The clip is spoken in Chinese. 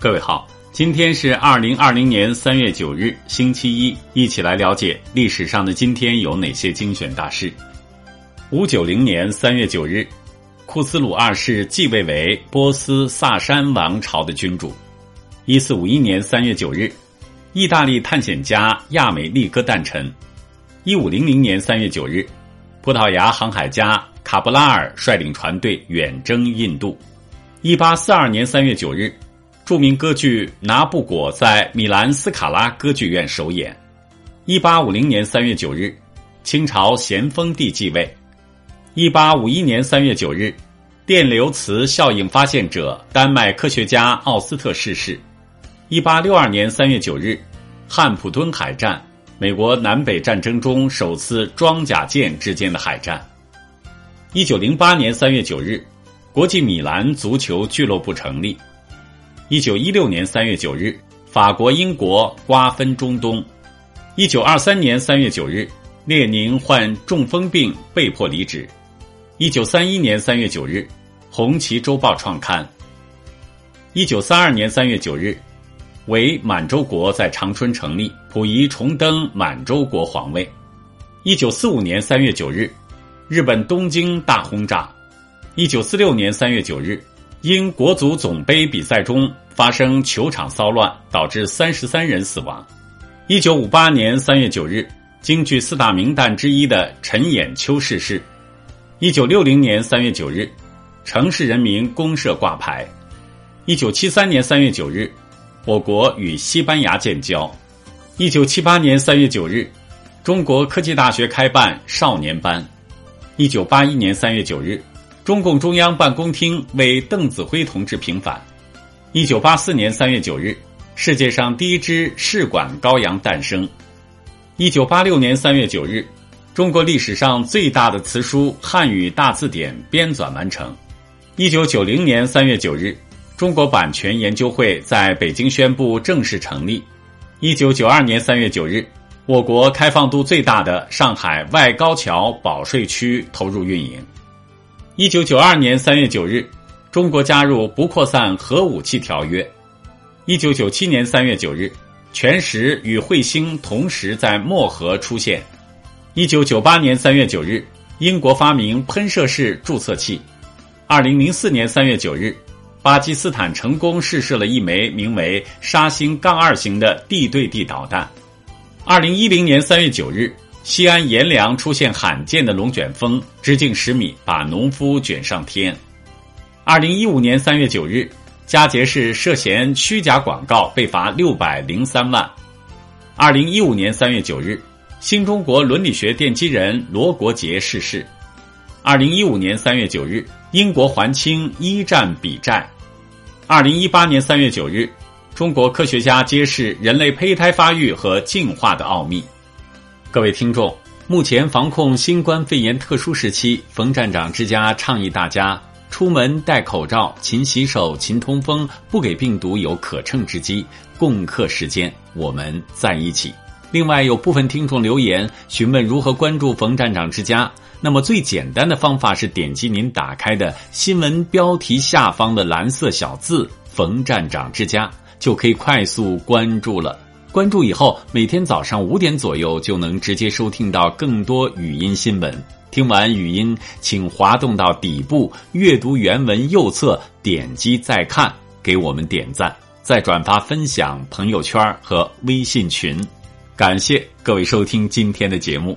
各位好，今天是二零二零年三月九日，星期一，一起来了解历史上的今天有哪些精选大事。五九零年三月九日，库斯鲁二世继位为波斯萨珊王朝的君主。一四五一年三月九日，意大利探险家亚美利哥诞辰。一五零零年三月九日，葡萄牙航海家卡布拉尔率领船队远征印度。一八四二年三月九日。著名歌剧《拿布果》在米兰斯卡拉歌剧院首演。一八五零年三月九日，清朝咸丰帝继位。一八五一年三月九日，电流磁效应发现者丹麦科学家奥斯特逝世。一八六二年三月九日，汉普敦海战，美国南北战争中首次装甲舰之间的海战。一九零八年三月九日，国际米兰足球俱乐部成立。一九一六年三月九日，法国、英国瓜分中东。一九二三年三月九日，列宁患中风病被迫离职。一九三一年三月九日，《红旗周报》创刊。一九三二年三月九日，伪满洲国在长春成立，溥仪重登满洲国皇位。一九四五年三月九日，日本东京大轰炸。一九四六年三月九日。因国足总杯比赛中发生球场骚乱，导致三十三人死亡。一九五八年三月九日，京剧四大名旦之一的陈寅秋逝世。一九六零年三月九日，城市人民公社挂牌。一九七三年三月九日，我国与西班牙建交。一九七八年三月九日，中国科技大学开办少年班。一九八一年三月九日。中共中央办公厅为邓子恢同志平反。一九八四年三月九日，世界上第一只试管羔羊诞生。一九八六年三月九日，中国历史上最大的词书《汉语大字典》编纂完成。一九九零年三月九日，中国版权研究会在北京宣布正式成立。一九九二年三月九日，我国开放度最大的上海外高桥保税区投入运营。一九九二年三月九日，中国加入不扩散核武器条约。一九九七年三月九日，全食与彗星同时在漠河出现。一九九八年三月九日，英国发明喷射式注册器。二零零四年三月九日，巴基斯坦成功试射了一枚名为“沙星杠二型”的地对地导弹。二零一零年三月九日。西安阎良出现罕见的龙卷风，直径十米，把农夫卷上天。二零一五年三月九日，佳洁市涉嫌虚假广告被罚六百零三万。二零一五年三月九日，新中国伦理学奠基人罗国杰逝世。二零一五年三月九日，英国还清一战比债。二零一八年三月九日，中国科学家揭示人类胚胎发育和进化的奥秘。各位听众，目前防控新冠肺炎特殊时期，冯站长之家倡议大家出门戴口罩、勤洗手、勤通风，不给病毒有可乘之机。共克时间，我们在一起。另外，有部分听众留言询问如何关注冯站长之家，那么最简单的方法是点击您打开的新闻标题下方的蓝色小字“冯站长之家”，就可以快速关注了。关注以后，每天早上五点左右就能直接收听到更多语音新闻。听完语音，请滑动到底部阅读原文右侧，点击再看，给我们点赞，再转发分享朋友圈和微信群。感谢各位收听今天的节目。